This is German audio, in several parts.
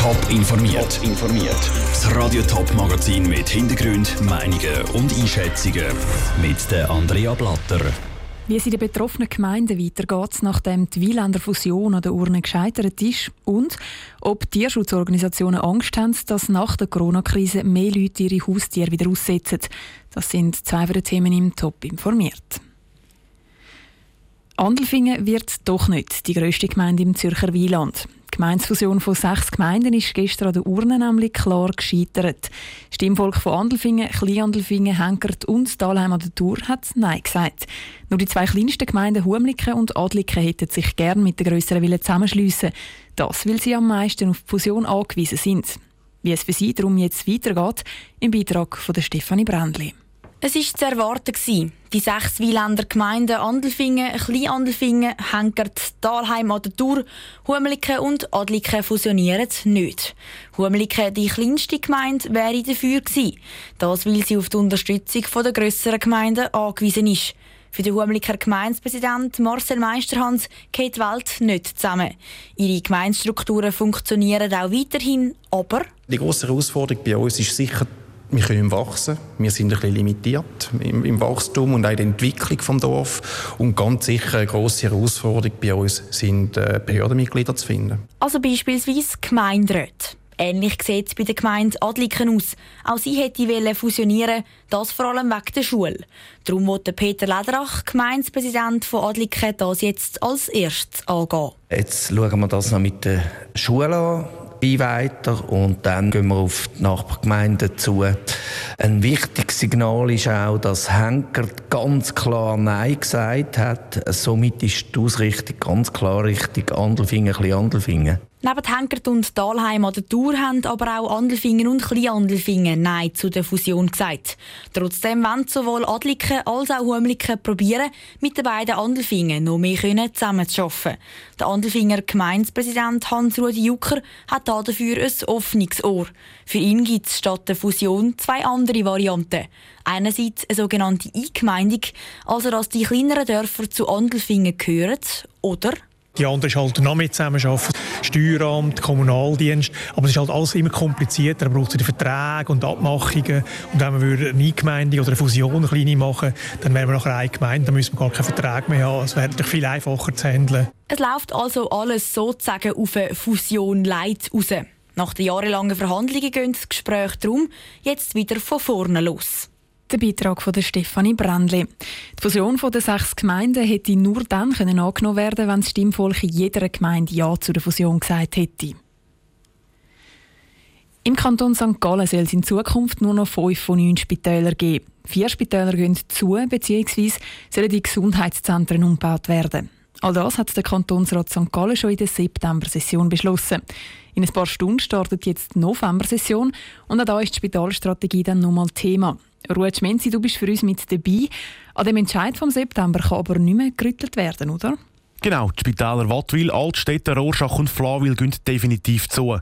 Top informiert. informiert. Das Radio Top Magazin mit Hintergrund, Meinungen und Einschätzungen mit der Andrea Blatter. Wie es in den betroffenen Gemeinden weitergeht, nachdem die Wieländer Fusion an der Urne gescheitert ist und ob Tierschutzorganisationen Angst haben, dass nach der Corona-Krise mehr Leute ihre Haustiere wieder aussetzen. Das sind zwei der Themen im Top informiert. Andelfingen wird doch nicht die grösste Gemeinde im Zürcher Wieland. Die Gemeinsfusion von sechs Gemeinden ist gestern an der Urne nämlich klar gescheitert. Stimmvolk von Andelfingen, Kleinandelfingen, Henkert und Dahlheim an der Tour hat Nein gesagt. Nur die zwei kleinsten Gemeinden Humliken und Adliken hätten sich gern mit den grösseren zusammenschliessen. Das, weil sie am meisten auf die Fusion angewiesen sind. Wie es für sie darum jetzt weitergeht, im Beitrag von der Stefanie Brändli. Es war zu erwarten. Die sechs Wieländer Gemeinden Andelfingen, Kleinandelfingen, Henkert, Dahlheim an der Tour, Humeliken und Adliken fusionieren nicht. Humeliken, die kleinste Gemeinde, wäre dafür gewesen. Das, weil sie auf die Unterstützung der grösseren Gemeinden angewiesen ist. Für den Humeliker Gemeindepräsident Marcel Meisterhans geht die Welt nicht zusammen. Ihre Gemeindestrukturen funktionieren auch weiterhin, aber... Die grosse Herausforderung bei uns ist sicher wir können wachsen. Wir sind ein bisschen limitiert im, im Wachstum und auch in der Entwicklung des Dorf. Und ganz sicher eine grosse Herausforderung bei uns sind äh, Behördenmitglieder zu finden. Also beispielsweise Gemeinderäte. Ähnlich sieht es bei der Gemeinde Adliken aus. Auch sie hätte fusionieren, das vor allem wegen der Schule. Darum wollte Peter Lederach, Gemeindepräsident von Adliken, das jetzt als erstes angehen. Jetzt schauen wir das noch mit der Schule an weiter und dann gehen wir auf die Nachbargemeinden zu. Ein wichtiges Signal ist auch, dass Henkert ganz klar Nein gesagt hat. Somit ist die Ausrichtung ganz klar Richtung Andelfingen, ein Andelfingen. Neben Henkert und Dahlheim an der Tour haben aber auch Andelfingen und Kleinandelfingen Nein zu der Fusion gesagt. Trotzdem wollen sowohl Adliken als auch Humliken probieren, mit den beiden Andelfingen noch mehr zusammenzuarbeiten. Der Andelfinger Gemeindepräsident Hans-Rudi Jucker hat dafür ein offenes Ohr. Für ihn gibt es statt der Fusion zwei andere Varianten. Einerseits eine sogenannte Eingemeindung, also dass die kleineren Dörfer zu Andelfingen gehören, oder die andere ist halt noch mit zusammenarbeiten. Steueramt, Kommunaldienst. Aber es ist halt alles immer komplizierter. Da braucht es Verträge und Abmachungen. Und wenn wir eine Eingemeinde oder eine Fusion eine kleine machen, dann wären wir nachher eine Gemeinde. Dann müssen wir gar keinen Vertrag mehr haben. Es wäre natürlich viel einfacher zu handeln. Es läuft also alles sozusagen auf eine Fusion Light raus. Nach den jahrelangen Verhandlungen gehen das Gespräch darum jetzt wieder von vorne los. Der Beitrag von Stefanie Brändli. Die Fusion der sechs Gemeinden hätte nur dann angenommen werden wenn das Stimmvolk in jeder Gemeinde Ja zu der Fusion gesagt hätte. Im Kanton St. Gallen soll es in Zukunft nur noch fünf von neun Spitälern geben. Vier Spitäler gehen zu, bzw. sollen die Gesundheitszentren umgebaut werden. All das hat der Kantonsrat St. Gallen schon in der September-Session beschlossen. In ein paar Stunden startet jetzt die November-Session und auch da ist die Spitalstrategie dann nochmal Thema. Ruhe Menzi, du bist für uns mit dabei. An dem Entscheid vom September kann aber nicht mehr gerüttelt werden, oder? Genau, die Spitäler Wattwil, Altstädte, Rorschach und Flawil gehen definitiv zu.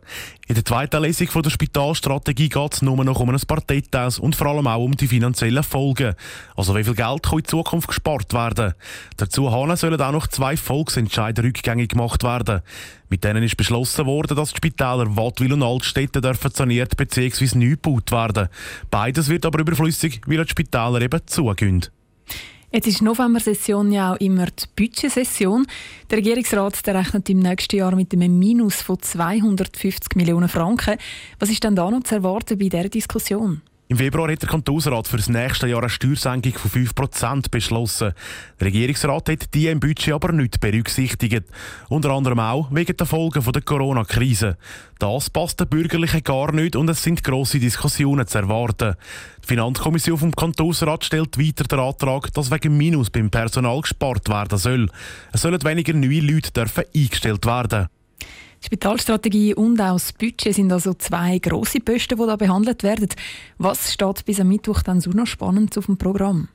In der zweiten Lesung der Spitalstrategie geht es nur noch um ein paar Details und vor allem auch um die finanziellen Folgen. Also wie viel Geld kann in Zukunft gespart werden. Dazu sollen auch noch zwei Volksentscheide rückgängig gemacht werden. Mit denen ist beschlossen worden, dass die Spitäler Wattwil und Altstädte dürfen saniert bzw. neu gebaut werden. Beides wird aber überflüssig, weil die Spitäler eben zugehen. Jetzt ist November-Session ja auch immer die Budgetsession. Der Regierungsrat der rechnet im nächsten Jahr mit einem Minus von 250 Millionen Franken. Was ist denn da noch zu erwarten bei dieser Diskussion? Im Februar hat der Kantonsrat für das nächste Jahr eine Steuersenkung von 5% beschlossen. Der Regierungsrat hat die im Budget aber nicht berücksichtigt. Unter anderem auch wegen der Folgen der Corona-Krise. Das passt den Bürgerlichen gar nicht und es sind grosse Diskussionen zu erwarten. Die Finanzkommission vom Kantonsrat stellt weiter den Antrag, dass wegen Minus beim Personal gespart werden soll. Es sollen weniger neue Leute dürfen eingestellt werden. Die Spitalstrategie und auch das Budget sind also zwei grosse Posten, die da behandelt werden. Was steht bis am Mittwoch dann so noch spannend auf dem Programm?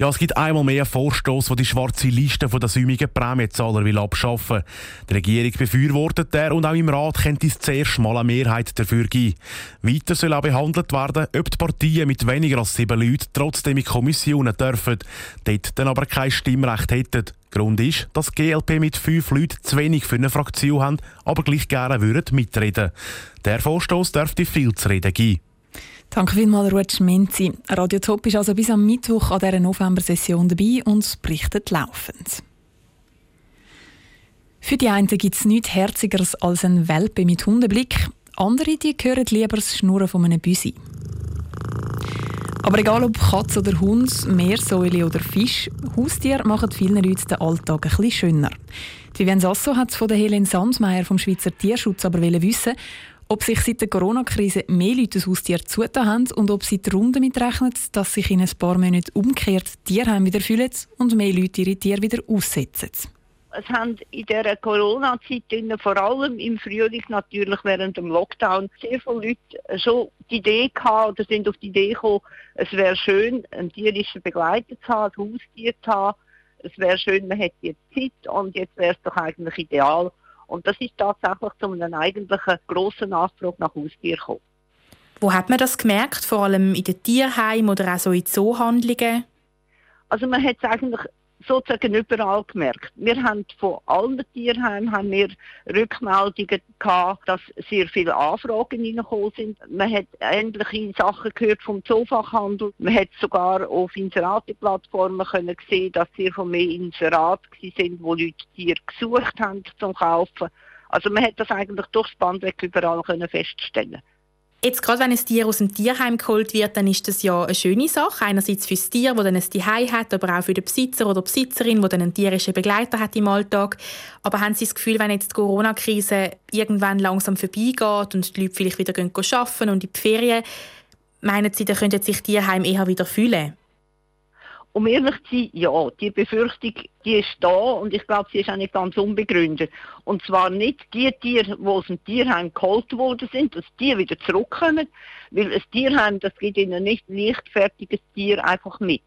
Ja, es gibt einmal mehr Vorstoß, der die schwarze Liste der säumigen Prämienzahler will abschaffen. Die Regierung befürwortet der und auch im Rat könnte es zuerst mal eine Mehrheit dafür geben. Weiter soll auch behandelt werden, ob die Parteien mit weniger als sieben Leuten trotzdem in Kommissionen dürfen, dort dann aber kein Stimmrecht hätten. Grund ist, dass die GLP mit fünf Leuten zu wenig für eine Fraktion haben, aber gleich gerne würden mitreden. Der Vorstoß dürfte viel zu reden geben. Danke vielmals, Ruth Schmenzi. Radio Top ist also bis am Mittwoch an dieser November-Session dabei und berichtet laufend. Für die einen gibt es nichts Herzigeres als ein Welpe mit Hundeblick. Andere die hören lieber das Schnurren von einem Büsi. Aber egal ob Katz oder Hund, Meersäule oder Fisch, Haustiere machen vielen Leuten den Alltag ein bisschen schöner. Vivian Sasso hat von der Helen Sandsmeier vom Schweizer Tierschutz aber wissen, ob sich seit der Corona-Krise mehr Leute ein Haustier zugetan haben und ob sie darum damit rechnen, dass sich in ein paar Monaten umgekehrt Tierheim wieder fühlen und mehr Leute ihre Tiere wieder aussetzen. Es haben in dieser Corona-Zeit, vor allem im Frühling natürlich während dem Lockdown, sehr viele Leute schon die Idee gehabt oder sind auf die Idee gekommen, es wäre schön, einen tierischen Begleiter zu haben, ein Haustier zu haben. Es wäre schön, man hätte jetzt Zeit und jetzt wäre es doch eigentlich ideal, und das ist tatsächlich zu einer eigentlichen grossen Nachfrage nach Haustieren gekommen. Wo hat man das gemerkt? Vor allem in den Tierheimen oder auch so in Zoohandlungen? Also man hat es eigentlich sozusagen überall gemerkt. Wir haben von allen Tierheimen haben wir Rückmeldungen gehabt, dass sehr viele Anfragen reingekommen sind. Man hat ähnliche Sachen gehört vom Zoofachhandel. Man hat sogar auf Inserate-Plattformen können sehen, dass sehr viel mehr Inserate sind, wo Leute Tiere gesucht haben zum Kaufen. Also man hat das eigentlich durchs Band weg überall können feststellen. Jetzt gerade wenn ein Tier aus dem Tierheim geholt wird, dann ist das ja eine schöne Sache. Einerseits für das Tier, das dann ein Zuhause hat, aber auch für den Besitzer oder Besitzerin, die dann einen tierischen Begleiter hat im Alltag. Aber haben Sie das Gefühl, wenn jetzt die Corona-Krise irgendwann langsam vorbeigeht und die Leute vielleicht wieder arbeiten und in die Ferien, meinen Sie, dann könnten sich Tierheim eher wieder fühlen? Um ehrlich zu sein, ja, die Befürchtung, die ist da und ich glaube, sie ist auch nicht ganz unbegründet. Und zwar nicht die Tiere, die aus dem Tierheim geholt worden sind, dass die wieder zurückkommen, weil ein Tierheim, das geht ihnen nicht leichtfertiges Tier einfach mit.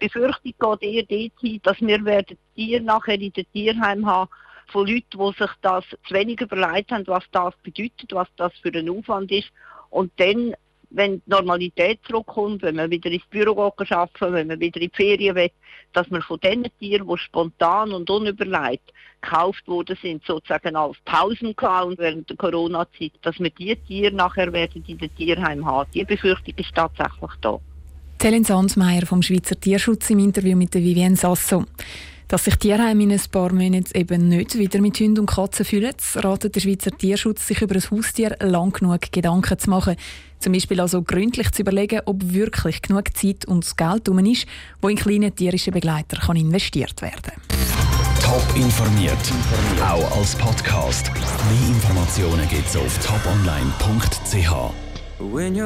Die Befürchtung geht eher dorthin, dass wir werden Tiere nachher in den Tierheim haben, von Leuten, die sich das zu wenig überlegt haben, was das bedeutet, was das für ein Aufwand ist. Und dann wenn die Normalität zurückkommt, wenn man wieder ins Büro arbeiten wenn man wieder in die Ferien will, dass man von den Tieren, die spontan und unüberlegt gekauft worden sind, sozusagen als Pausenclown während der Corona-Zeit, dass wir diese Tiere nachher werden in den Tierheim haben. Die Befürchtung ist tatsächlich da. Helen Sandsmeier vom Schweizer Tierschutz im Interview mit Vivienne Sasso. Dass sich Tierheime in ein paar Monaten eben nicht wieder mit Hunden und Katzen fühlen, ratet der Schweizer Tierschutz, sich über ein Haustier lang genug Gedanken zu machen. Zum Beispiel also gründlich zu überlegen, ob wirklich genug Zeit und Geld drum ist, wo in kleine tierische Begleiter kann investiert werden Top informiert, auch als Podcast. Mehr Informationen gibt es auf toponline.ch.